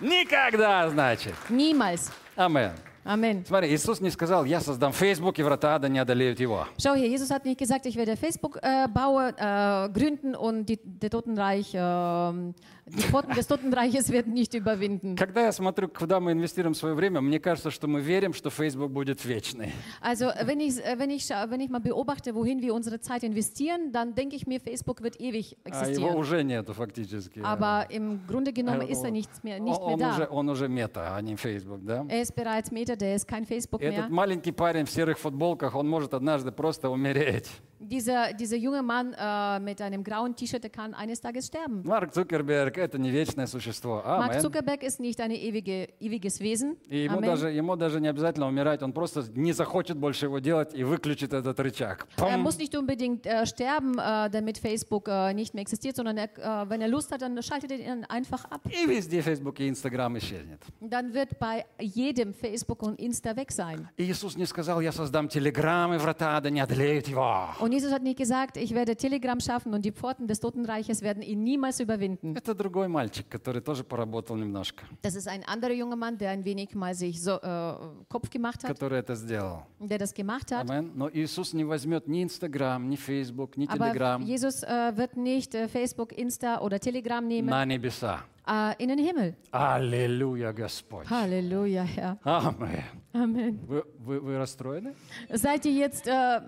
Никогда, значит. Niemals. Амен. Amen. Смотри, Иисус не сказал, я создам Facebook, и врата ада не одолеют его. Schau hier, Jesus hat nicht gesagt, ich werde Facebook äh, bauen, äh, gründen und die, der Totenreich, äh, die Pforten des Totenreiches werden nicht überwinden. Когда я смотрю, куда мы инвестируем свое время, мне кажется, что мы верим, что Facebook будет вечный. Also wenn ich, äh, wenn, ich, scha- wenn ich mal beobachte, wohin wir unsere Zeit investieren, dann denke ich mir, Facebook wird ewig А его уже нету фактически. Aber im Grunde genommen Э, ist er nicht mehr, nicht он, mehr он уже, da. он уже мета, а не Facebook, да? Er ist bereits Meta, der ist kein Facebook mehr. Этот маленький парень в серых футболках, он может однажды просто умереть. Dieser, dieser junge Mann äh, mit einem grauen T-Shirt, der kann eines Tages sterben. Марк Цукерберг – это не вечное существо. Mark Амен. Zuckerberg ist nicht ein ewige, ewiges Wesen. И ему Amen. даже, ему даже не обязательно умирать, он просто не захочет больше его делать и выключит этот рычаг. Er Пам! muss nicht unbedingt äh, sterben, äh, damit Facebook äh, nicht mehr existiert, sondern er, äh, wenn er Lust hat, dann schaltet er ihn einfach ab. И везде Facebook и Instagram исчезнет. Dann wird bei jedem Facebook und Insta weg sein. И Иисус не сказал, я создам телеграм, и врата ада не одолеют его. Und Jesus hat nicht gesagt, ich werde Telegram schaffen und die Pforten des Totenreiches werden ihn niemals überwinden. Это другой мальчик, который тоже поработал немножко, Das ist ein anderer junger Mann, der ein wenig mal sich so äh, Kopf gemacht hat, который это сделал. der das gemacht hat. Амен. Но Иисус не возьмет ни Инстаграм, ни Фейсбук, ни Aber Телеграм Jesus äh, wird nicht äh, Facebook, Insta oder Telegram nehmen на небеса. äh, in den Himmel. Аллилуйя, Господь. Halleluja, Herr. Амен. Amen. Вы, вы, вы расстроены? Seid ihr jetzt, äh,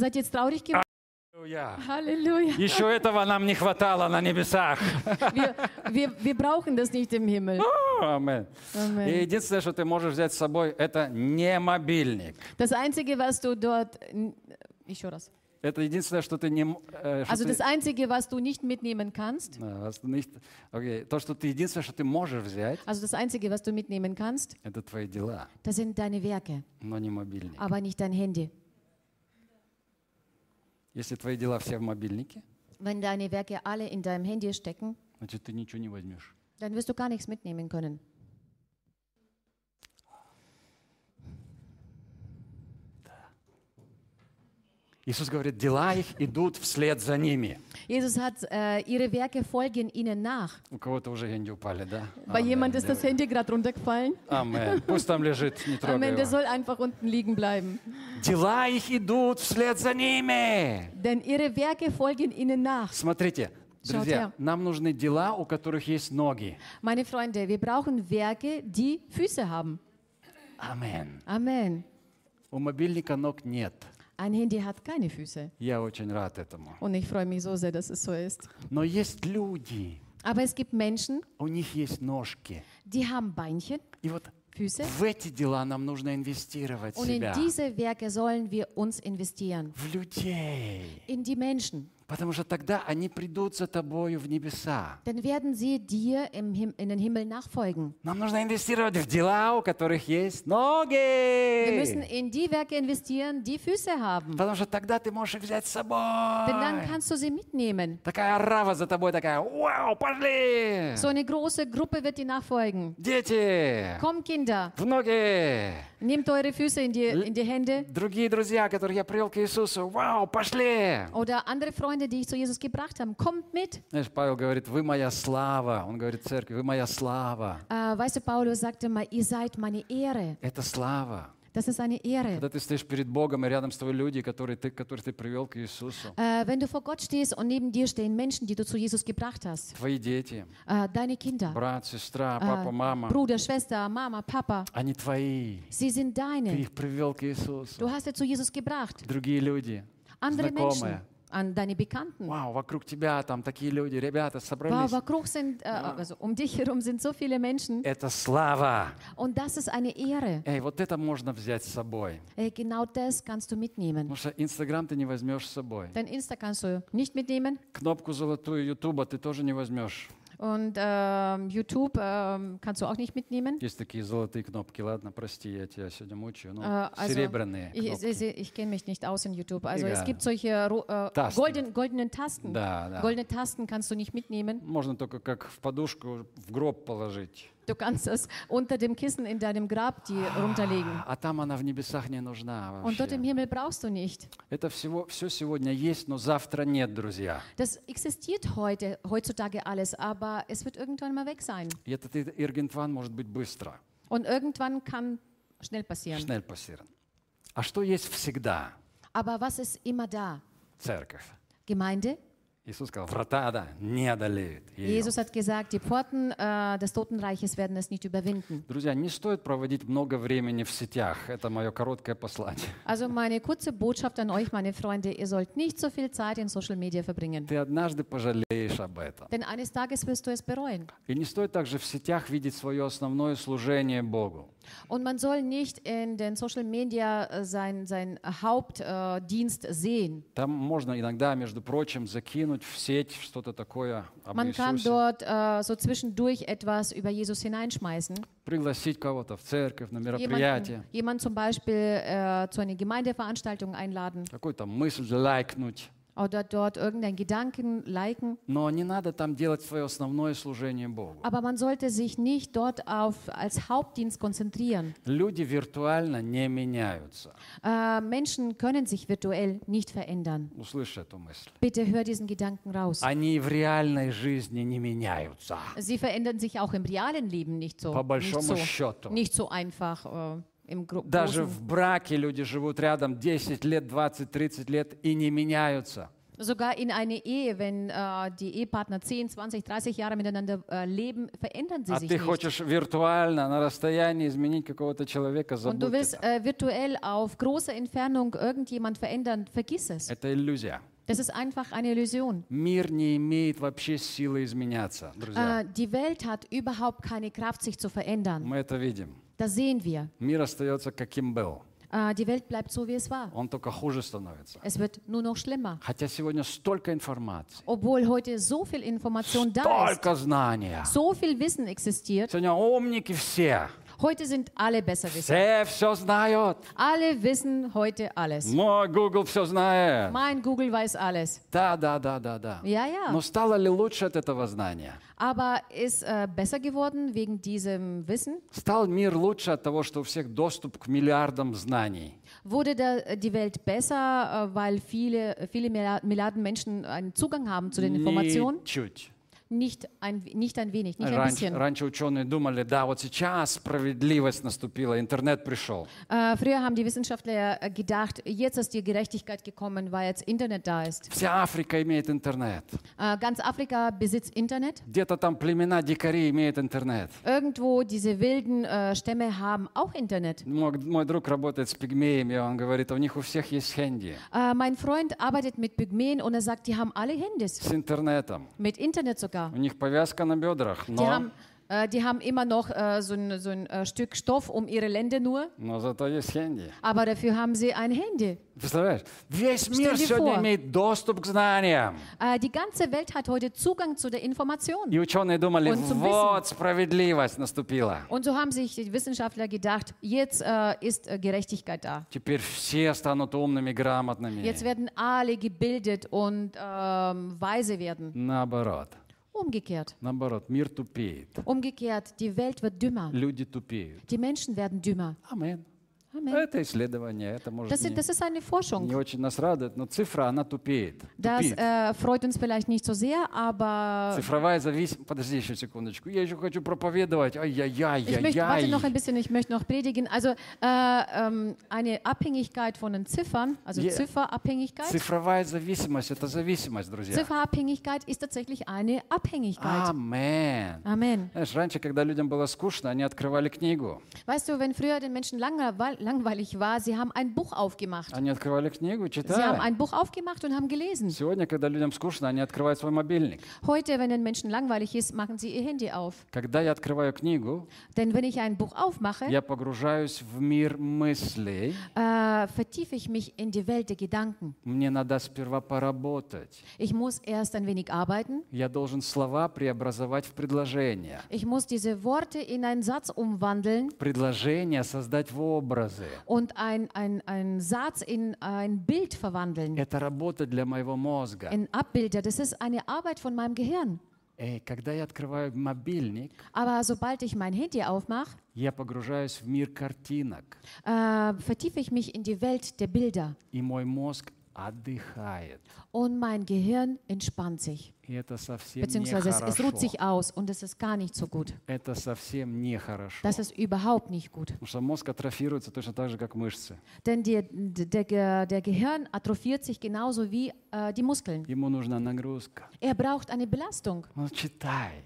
seid ihr jetzt traurig geworden? Я. Halleluja. Еще этого нам не хватало на небесах. Wir, wir, wir brauchen das nicht im Himmel. Amen. И единственное, что ты можешь взять с собой, это не мобильник. Das Einzige, was du dort. Еще раз. Это единственное, что ты не... э, что Also das Einzige, was du nicht mitnehmen kannst, А, вас не- Окей. То, что ты единственное, что ты можешь взять, also das Einzige, was du mitnehmen kannst, это твои дела, das sind deine Werke, но не мобильник. aber nicht dein Handy. Если твои дела все в мобильнике, Wenn deine Werke alle in deinem Handy stecken, значит, ты ничего не возьмешь. dann wirst du gar nichts mitnehmen können. Иисус говорит, дела их идут вслед за ними. Jesus hat, äh, ihre Werke folgen ihnen nach. У кого-то уже деньги упали, да? Bei jemand ist das Handy gerade runtergefallen. Амен. Пусть там лежит, не трогай Amen, его. soll einfach unten liegen bleiben. Дела их идут вслед за ними. Denn ihre Werke folgen ihnen nach. Смотрите, друзья, нам нужны дела, у которых есть ноги. Meine Freunde, wir brauchen Werke, die Füße haben. Амен. Amen. У мобильника ног нет. Ein Handy hat keine Füße. Я очень рад этому. Und ich freue mich so sehr, dass es so ist. Но есть люди, Aber es gibt Menschen, у них есть ножки. die haben Beinchen, И вот Füße. в эти дела нам нужно инвестировать Und in себя. diese Werke sollen wir uns investieren. В людей. In die Menschen. Потому что тогда они придут за тобою в небеса. Dann werden sie dir im Him in den Himmel nachfolgen. Нам нужно инвестировать в дела, у которых есть Wir müssen ноги. in die Werke investieren, die Füße haben. Потому что тогда ты можешь их взять с Denn dann собой. kannst du sie mitnehmen. Такая рава за тобой такая, вау, пошли! So eine große Gruppe wird dir nachfolgen. Дети, Kommt, Kinder, в ноги! nehmt eure Füße in die, in die Hände. Другие друзья, которых я привел к Иисусу, вау, пошли! Oder andere Freunde, die ich zu Jesus gebracht habe. Kommt mit. Знаешь, Павел говорит, вы моя слава. Он говорит церкви, вы моя слава. Äh, weißt du, Paulus sagte mal, ihr seid meine Ehre. Это слава. Das ist eine Ehre. Когда ты стоишь перед Богом, и рядом с тобой люди, которые ты, которых ты привел к Иисусу. Äh, wenn du vor Gott stehst und neben dir stehen Menschen, die du zu Jesus gebracht hast. Твои дети, Äh, deine Kinder. брат, сестра, Äh, папа, мама, Bruder, Schwester, Mama, Papa. они твои. Sie sind Ты deine. их привел к Иисусу. Du hast sie zu Jesus gebracht. Другие люди, Andere знакомые. Menschen. An deine Bekannten. Вау, вокруг тебя там такие люди, ребята, Wow, собрались. Wokruch sind, äh, also um dich herum sind so viele Menschen. Это слава. Und das ist eine Ehre. Эй, вот это можно взять с собой. Äh, genau das kannst du mitnehmen. Потому что Инстаграм ты не возьмешь с собой. Dein Insta kannst du nicht mitnehmen. Кнопку золотую Ютуба ты тоже не возьмешь. Und ähm, YouTube ähm, kannst du auch nicht mitnehmen. Есть такие золотые кнопки. Ладно, прости, я тебя сегодня мучаю. Ну, Äh, also, серебряные ich, кнопки. ich, ich kenne mich nicht aus in YouTube. Also es Egal. gibt solche ro- äh, Tasten. golden, goldenen Tasten. Да, да. Goldene Tasten kannst du nicht mitnehmen. Можно только как в подушку в гроб положить. Du kannst es unter dem Kissen in deinem Grab die runterlegen. А там она в небесах не нужна Und dort im вообще. Himmel brauchst du nicht. Это всего, все сегодня есть, но завтра нет, друзья. Das existiert heute, heutzutage alles, aber es wird irgendwann mal weg sein. И этот ир- Иргентван может быть быстро, Und irgendwann kann schnell passieren. шнель пассирен. А что есть всегда? Aber was ist immer da? Церковь. Gemeinde? Иисус сказал, врата, да, не одолеют. ее». Jesus hat gesagt, die Pforten äh, des Totenreiches werden es nicht überwinden. Друзья, не стоит проводить много времени в сетях. Это мое короткое послание. Also meine kurze Botschaft an euch, meine Freunde, ihr sollt nicht so viel Zeit in Social Media verbringen. Ты однажды пожалеешь об этом. Denn eines Tages wirst du es bereuen. И не стоит также в сетях видеть свое основное служение Богу. Und man soll nicht in den Social Media äh, sein, sein Hauptdienst sehen. Там можно иногда, между прочим, закинуть в сеть что-то такое об Man kann Иисусе, dort äh, so zwischendurch etwas über Jesus hineinschmeißen. пригласить кого-то в церковь, на Jemanden, мероприятие, jemanden zum Beispiel äh, zu einer Gemeindeveranstaltung einladen какую-то мысль лайкнуть. oder dort irgendeinen Gedanken liken. Но не надо там делать свое основное служение Богу. Aber man sollte sich nicht dort auf, als Hauptdienst konzentrieren. Люди виртуально не меняются. Äh, Menschen können sich virtuell nicht verändern. Услышь эту мысль. Bitte hör diesen Gedanken raus. Они и в реальной жизни не меняются. Sie verändern sich auch im realen Leben nicht so. По Nicht большому so, счету. nicht so einfach äh, im Gro Даже Großen. в браке люди живут рядом 10 лет, 20, 30 лет и не меняются. Sogar in einer Ehe, wenn äh, die Ehepartner 10, 20, 30 Jahre miteinander äh, leben, verändern sie А sich ты nicht. хочешь виртуально на расстоянии изменить какого-то человека, Und du забудь willst это. äh, virtuell auf große Entfernung irgendjemand verändern, vergiss es. Это иллюзия. Das ist einfach eine Illusion. Мир не имеет вообще силы изменяться, друзья. Äh, die Welt hat überhaupt keine Kraft, sich zu verändern. Мы это видим. Das sehen wir. Мир остается каким был. Äh, die Welt bleibt so, wie es war. Он только хуже становится. Es wird nur noch schlimmer. Хотя сегодня столько информации, Obwohl heute so viel Information da ist, столько знания. so viel Wissen existiert. Сегодня умники все. Heute sind alle besserwisser. Все все знают. Alle wissen heute alles. Мой Google все знает. Mein Google weiß alles. Да, да, да, да, да. Ja, ja. Но стало ли лучше от этого знания? Aber ist äh, besser geworden wegen diesem Wissen? Стал мир лучше от того, что у всех доступ к миллиардам знаний? Wurde der, die Welt besser, äh, weil viele, viele Milliard- Milliarden Menschen einen Zugang haben zu den Informationen? Чуть. Nicht ein, nicht ein wenig, nicht ein Раньше, bisschen. раньше ученые думали, да, вот сейчас справедливость наступила, интернет пришел. Äh, früher haben die Wissenschaftler äh, gedacht, jetzt ist die Gerechtigkeit gekommen, weil jetzt Internet da ist. Вся Африка имеет интернет. Äh, ganz Afrika besitzt Internet. Где-то там племена дикарей имеют интернет. Irgendwo diese wilden äh, Stämme haben auch Internet. Мой, мой друг работает с пигмеями, он говорит, у них у всех есть хенди Äh, mein Freund arbeitet mit Pygmäen und er sagt, die haben alle Handys. с интернетом. Mit Internet sogar. У них повязка на бедрах, Die но, haben, äh, die haben immer noch äh, so ein, so ein äh, Stück Stoff um ihre Lände nur, но зато есть хенди. aber dafür haben sie ein Handy. Представляешь? Весь мир сегодня vor. имеет доступ к знаниям. Äh, die ganze Welt hat heute Zugang zu der Information. И ученые думали, Und zum вот справедливость наступила. Und so haben sich die Wissenschaftler gedacht, jetzt äh, ist äh, Gerechtigkeit da. Теперь все станут умными, грамотными. Jetzt werden alle gebildet und ähm, weise werden. Наоборот. Umgekehrt. Наоборот, мир тупеет. Umgekehrt, die Welt wird dümmer. Люди tupеют. Die Menschen werden dümmer. Амен. Amen. Это исследование, это может Das, не, das ist eine не Forschung. очень нас радует, но цифра, она тупеет. Das Тупит. äh, freut uns vielleicht nicht so sehr, aber Цифровая зависимость... Подожди еще секундочку. Я еще хочу проповедовать. Ай-яй-яй, ich möchte, warte noch ein bisschen, ich möchte noch predigen. Also äh, ähm, eine Abhängigkeit von den Ziffern, also Ja. Zifferabhängigkeit. Цифровая зависимость – это зависимость, друзья. Zifferabhängigkeit ist tatsächlich eine Abhängigkeit. Амен. Amen. Знаешь, раньше, когда людям было скучно, они открывали книгу. Weißt du, wenn früher den Menschen langweil langweilig war, sie haben ein Buch aufgemacht. Они открывали книгу, Sie haben читали. ein Buch aufgemacht und haben gelesen. Сегодня, когда людям скучно, они открывают свой мобильник. Heute, wenn den Menschen langweilig ist, machen sie ihr Handy auf. Когда я открываю книгу, Denn wenn ich ein Buch aufmache, я погружаюсь в мир мыслей. äh, vertiefe ich mich in die Welt der Gedanken. Мне надо сперва поработать. Ich muss erst ein wenig arbeiten. Я должен слова преобразовать в предложения. Ich muss diese Worte in einen Satz umwandeln Предложения создать в образы. und ein, ein, ein Satz in ein Bild verwandeln, Это работа для моего мозга. in Abbilder. Das ist eine Arbeit von meinem Gehirn. Эй, когда я открываю мобильник, Aber sobald ich mein Handy aufmache, я погружаюсь в мир картинок, äh, vertiefe ich mich in die Welt der Bilder и мой мозг отдыхает. und mein Gehirn entspannt sich. И это совсем Beziehungsweise es, es ruht нехорошо. sich aus und es ist gar nicht so gut. Это совсем нехорошо. Das ist überhaupt nicht gut. Потому что мозг атрофируется точно так же, как мышцы. Denn die, der, der, der Gehirn atrophiert sich genauso wie äh, die Muskeln. Ему нужна нагрузка. Er braucht eine Belastung. Ну, читай,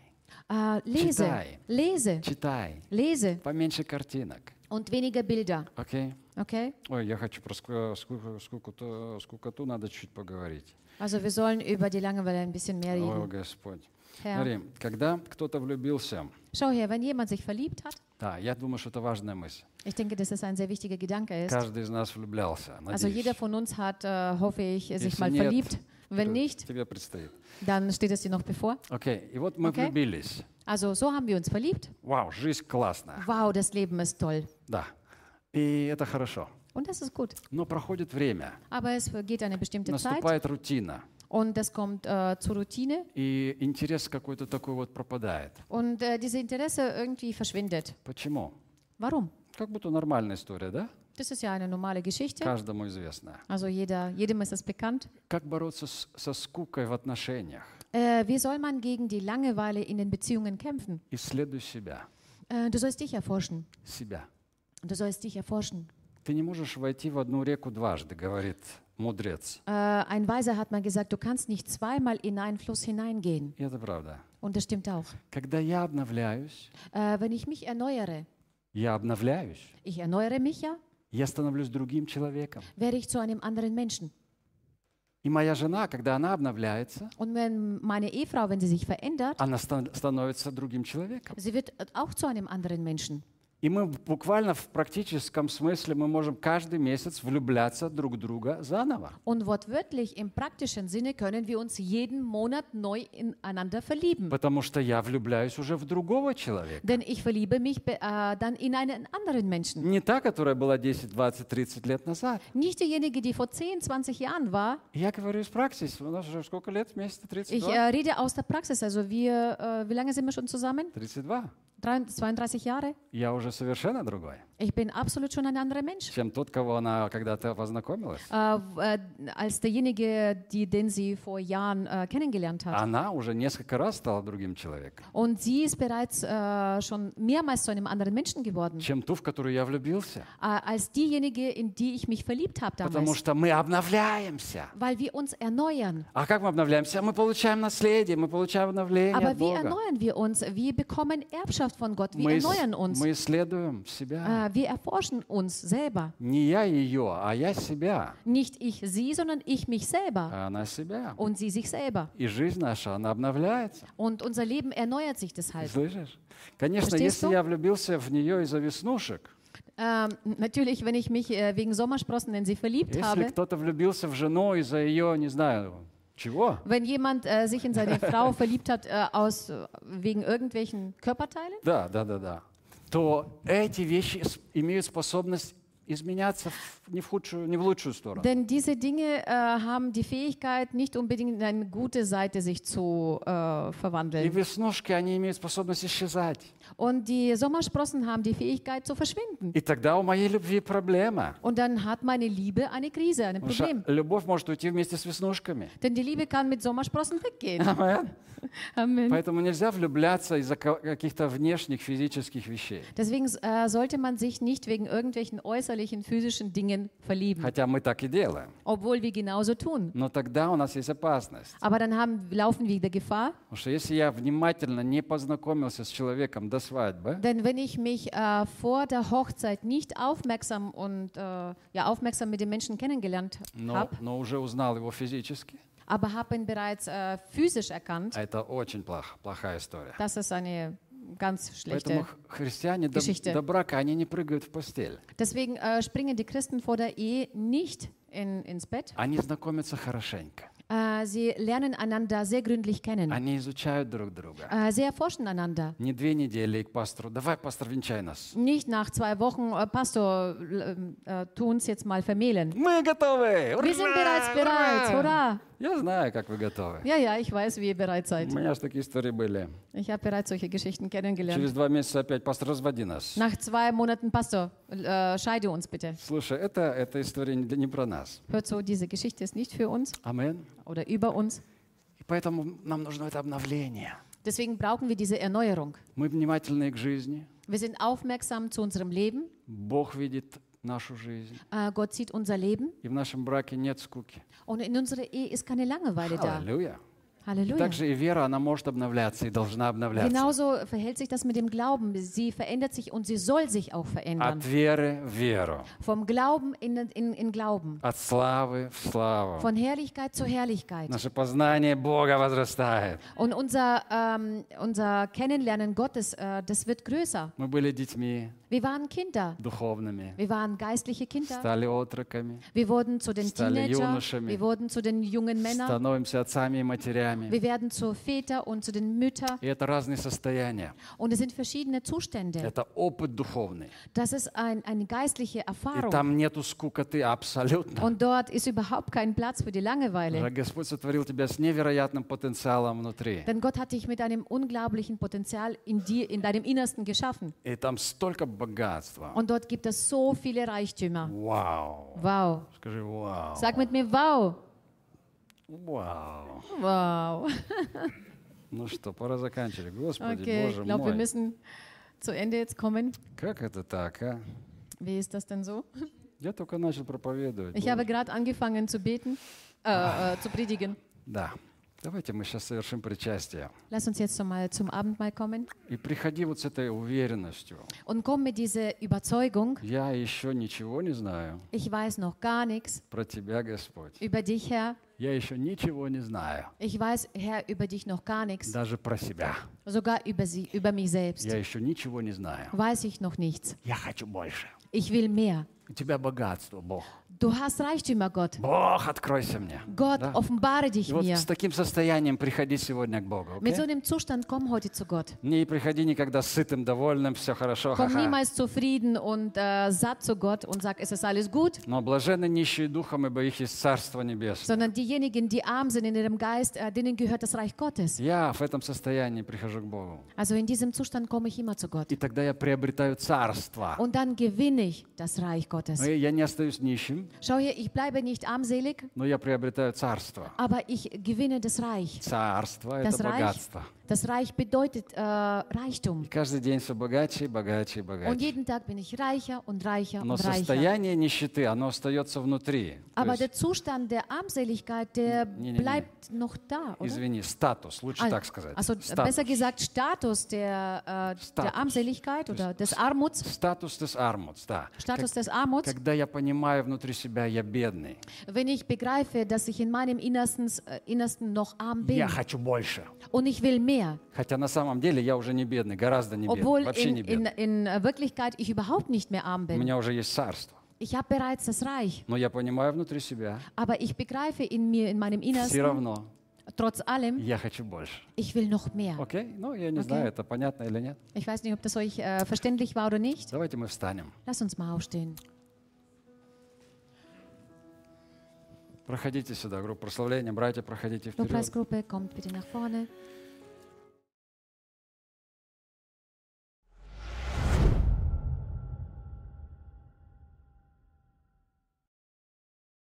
Äh, lese, Читай. lese, читай. lese Поменьше картинок. und weniger Bilder. Окей? Okay? Ой, я хочу про ску- скуку- скукоту, скукоту надо чуть поговорить. Also wir sollen über die Langeweile ein bisschen mehr О, reden. Господь. Herr. Смотри, когда кто-то влюбился, Schau her, wenn jemand sich verliebt hat, да, я думаю, что это важная мысль. ich denke, dass das ein sehr wichtiger Gedanke ist. Каждый из нас влюблялся, Also надеюсь. jeder von uns hat, äh, hoffe ich, sich Если mal нет, verliebt. Wenn то nicht, Тебе предстоит. dann steht es dir noch bevor. Окей, и вот мы Окей. влюбились. Also so haben wir uns verliebt. Вау, жизнь классная. Wow, das Leben ist toll. Да. И это хорошо. Und das ist gut. Но проходит время, Aber es geht eine bestimmte Zeit наступает рутина, und es kommt äh, zur Routine и интерес какой-то такой вот пропадает. und äh, diese Interesse irgendwie verschwindet. Почему? Warum? Как будто нормальная история, да? Das ist ja eine normale Geschichte. Каждому известная. Also jeder, jedem ist das bekannt. Как бороться с- со скукой в отношениях? Äh, wie soll man gegen die Langeweile in den Beziehungen kämpfen? Исследуй себя. Äh, du sollst dich erforschen. Себя. Du sollst dich erforschen. Ты не можешь войти в одну реку дважды, говорит мудрец. Äh, ein Weiser hat mal gesagt, du kannst nicht zweimal in einen Fluss hineingehen. И это правда. Und das stimmt auch. Когда я обновляюсь, Äh, wenn ich mich erneuere, я обновляюсь, ich erneuere mich ja, я становлюсь другим человеком. werde ich zu einem anderen Menschen. И моя жена, когда она обновляется, Und wenn meine Ehefrau, wenn sie sich verändert, она стан- становится другим человеком. sie wird auch zu einem anderen Menschen. И мы буквально в практическом смысле мы можем каждый месяц влюбляться друг друга заново. Und wortwörtlich im praktischen Sinne können wir uns jeden Monat neu ineinander verlieben. Потому что я влюбляюсь уже в другого человека. Denn ich verliebe mich äh, dann in einen anderen Menschen. Не та, которая была 10, 20, 30 лет назад. Nicht diejenige, die vor 10, 20 Jahren war. Я говорю из практики. У нас уже сколько лет? Ich 32? äh, rede aus der Praxis. Also wir, äh, wie lange sind wir schon zusammen? 32. Drei- 32 Jahre? Я уже совершенно другой, Ich bin absolut schon ein anderer Mensch. чем тот, кого она когда-то познакомилась. Äh, w- äh, als derjenige, die, den sie vor Jahren äh, kennengelernt hat. Она уже несколько раз стала другим человеком, Und sie ist bereits äh, schon mehrmals zu einem anderen Menschen geworden, чем ту, в которую я влюбился. äh, als diejenige, in die ich mich verliebt habe Потому damals. что мы обновляемся. Weil wir uns erneuern. А как мы обновляемся? Мы получаем наследие, мы получаем обновление Aber от wie Бога. erneuern wir uns? Wir bekommen Erbschaft von Gott. Wir Мы, erneuern uns. мы исследуем себя. wir erforschen uns selber. Не я ее, а я себя, Nicht ich sie, sondern ich mich selber. а она себя. Und sie sich selber. И жизнь наша, она обновляется. Und unser Leben erneuert sich deshalb. Слышишь? Конечно, Verstehst если du? я влюбился в нее из-за веснушек, Ähm, natürlich, wenn ich mich äh, wegen Sommersprossen in sie verliebt если habe, кто-то влюбился в жену из-за ее, не знаю, чего, wenn jemand äh, sich in seine Frau verliebt hat äh, aus, äh, wegen irgendwelchen Körperteilen, да, да, да, да, То эти вещи имеют способность изменяться не в худшую, не в лучшую сторону. denn diese Dinge äh, haben die Fähigkeit, nicht unbedingt in eine gute Seite sich zu äh, И verwandeln. веснушки, они имеют способность исчезать. Und die Sommersprossen haben die Fähigkeit zu verschwinden. И тогда у моей любви проблема. Und dann hat meine Liebe eine Krise, ein Потому что Problem. любовь может уйти вместе с веснушками. Denn die Liebe kann mit Sommersprossen weggehen. Amen. Amen. Поэтому нельзя влюбляться из-за ка- каких-то внешних физических вещей. Deswegen äh, sollte man sich nicht wegen irgendwelchen äußerlichen physischen Dingen verlieben, Хотя мы так и делаем. obwohl wir genauso tun. Но тогда у нас есть опасность. Aber dann haben, laufen wir der Gefahr, Потому что если я внимательно не познакомился с человеком до свадьбы, denn wenn ich mich äh, vor der Hochzeit nicht aufmerksam und äh, ja, aufmerksam mit dem Menschen kennengelernt habe, но уже узнал его физически, aber habe ihn bereits äh, physisch erkannt, это очень плохо, плохая история. das ist eine ganz schlechte. Поэтому христиане до, Geschichte. до брака, они не прыгают в постель. Deswegen äh, springen die Christen vor der Ehe nicht in, ins Bett. Они знакомятся хорошенько. Äh, sie lernen einander sehr gründlich kennen. Они изучают друг друга. Äh, sie erforschen einander. Не две недели и к пастору. Давай, пастор, венчай нас. Nicht nach zwei Wochen, äh, Pastor, äh, tu uns jetzt mal vermählen. Мы готовы! Wir sind bereits bereit. Hurra! Я знаю, как вы готовы. Ja, ja, ich weiß, wie ihr bereit seid. У меня же такие истории были. Ich habe bereits solche Geschichten kennengelernt. Через два месяца опять, пастор, разводи нас. Nach zwei Monaten, Pastor, äh, scheide uns bitte. Слушай, это, эта история не, не про нас. Hört so, diese Geschichte ist nicht für uns Амен. oder über uns. Deswegen brauchen wir diese Erneuerung. Wir sind aufmerksam zu unserem Leben. Äh, Gott sieht unser Leben. Und in unserer Ehe ist keine Langeweile da. Halleluja. Halleluja. также и вера, она может обновляться и должна обновляться. Genauso verhält sich das mit dem Glauben. Sie verändert sich und sie soll sich auch verändern. От веры в веру. Vom Glauben in, in, in Glauben. От славы в славу. Von Herrlichkeit zu Herrlichkeit. Наше познание Бога возрастает. Und unser, ähm, unser Kennenlernen Gottes, äh, das wird größer. Мы были детьми Wir waren Kinder. духовными, Wir waren geistliche Kinder. стали отроками, Wir wurden zu den Stali Teenagern. юношами. Wir wurden zu den jungen Männern. становимся отцами и матерями. Wir werden zu Väter und zu den Müttern. И это разные состояния. Und es sind verschiedene Zustände. Это опыт духовный. Das ist ein, eine geistliche И Erfahrung. там нету скукоты абсолютно. Und dort ist überhaupt kein Platz für die Langeweile. Уже Господь сотворил тебя с невероятным потенциалом внутри. Denn Gott hat dich mit einem unglaublichen Potenzial in dir, in deinem Innersten geschaffen. И там столько богатства. Und dort gibt es so viele Reichtümer. Вау. Wow. Скажи, вау. Sag mit mir, wow. Вау. Wow. Ну что, пора заканчивать. Господи, Okay, ich Боже glaube, wir мой. müssen zu Ende jetzt kommen. Как это так, а? Wie ist das denn so? Я только начал проповедовать. Ich Боже. habe gerade angefangen zu beten, äh, äh, zu predigen. Да. Давайте мы сейчас совершим причастие. Lass uns jetzt nochmal zum Abendmahl kommen И приходи вот с этой уверенностью. und komm mit dieser Überzeugung, Я еще ничего не знаю ich weiß noch gar nichts про Тебя, Господь. über dich, Herr. Я еще ничего не знаю, Ich weiß, Herr, über dich noch gar nichts, даже про себя. sogar über, sie, über mich selbst. Я еще ничего не знаю. Weiß ich noch nichts. Я хочу больше. Ich will mehr. У Тебя богатство, Бог. Du hast Reichtümer, Gott. Бог, откройся мне. Gott, Да? offenbare dich вот mir. с таким состоянием приходи сегодня к Богу. Mit so einem Zustand komm heute zu Gott. Не приходи никогда сытым, довольным, все хорошо, Komm ха-ха. niemals zufrieden und äh, satt zu Gott und sag, es ist alles gut, Но блаженны нищие духом, ибо их есть Царство Небесное. sondern diejenigen, die arm sind in ihrem Geist, äh, denen gehört das Reich Gottes. Я в этом состоянии прихожу к Богу. Also in diesem Zustand komme ich immer zu Gott. И тогда я приобретаю Царство. Und dann gewinne ich das Reich Gottes. Но я не остаюсь нищим, Schau hier, ich bleibe nicht armselig, но я приобретаю Царство. aber ich gewinne das Reich. Царство – Das это Reich, богатство. das Reich bedeutet äh, Reichtum. И каждый день все богаче богаче и Und богаче. jeden Tag bin ich reicher und reicher Но und reicher. состояние нищеты, оно остается внутри. Aber der Zustand der Armseligkeit, der Nee, nee, nee. bleibt noch da, oder? извини, статус, лучше Ah, так сказать. Also Статус. besser gesagt Status der, äh, Status. der Armseligkeit oder des Armuts. Статус des Армутс, да. Status Как- des Armuts. Когда я понимаю внутри себя, я бедный. Wenn ich begreife, dass ich in meinem Innersten, äh, Innersten noch arm bin Я хочу больше. und ich will mehr, Хотя на самом деле я уже не бедный, гораздо не бедный, obwohl вообще in, не in, бедный. in äh, Wirklichkeit ich überhaupt nicht mehr arm У bin. меня уже есть царство. Ich habe bereits das Reich, Но я понимаю внутри себя, aber ich begreife in mir, in meinem все Innersten, равно trotz allem, я хочу больше. ich will noch mehr. Окей? Ну, я не Окей. знаю, это понятно или нет. Ich weiß nicht, ob das euch äh, verständlich war oder nicht. Давайте мы встанем. Lass uns mal aufstehen. Проходите сюда, группа прославления. Братья, проходите вперед.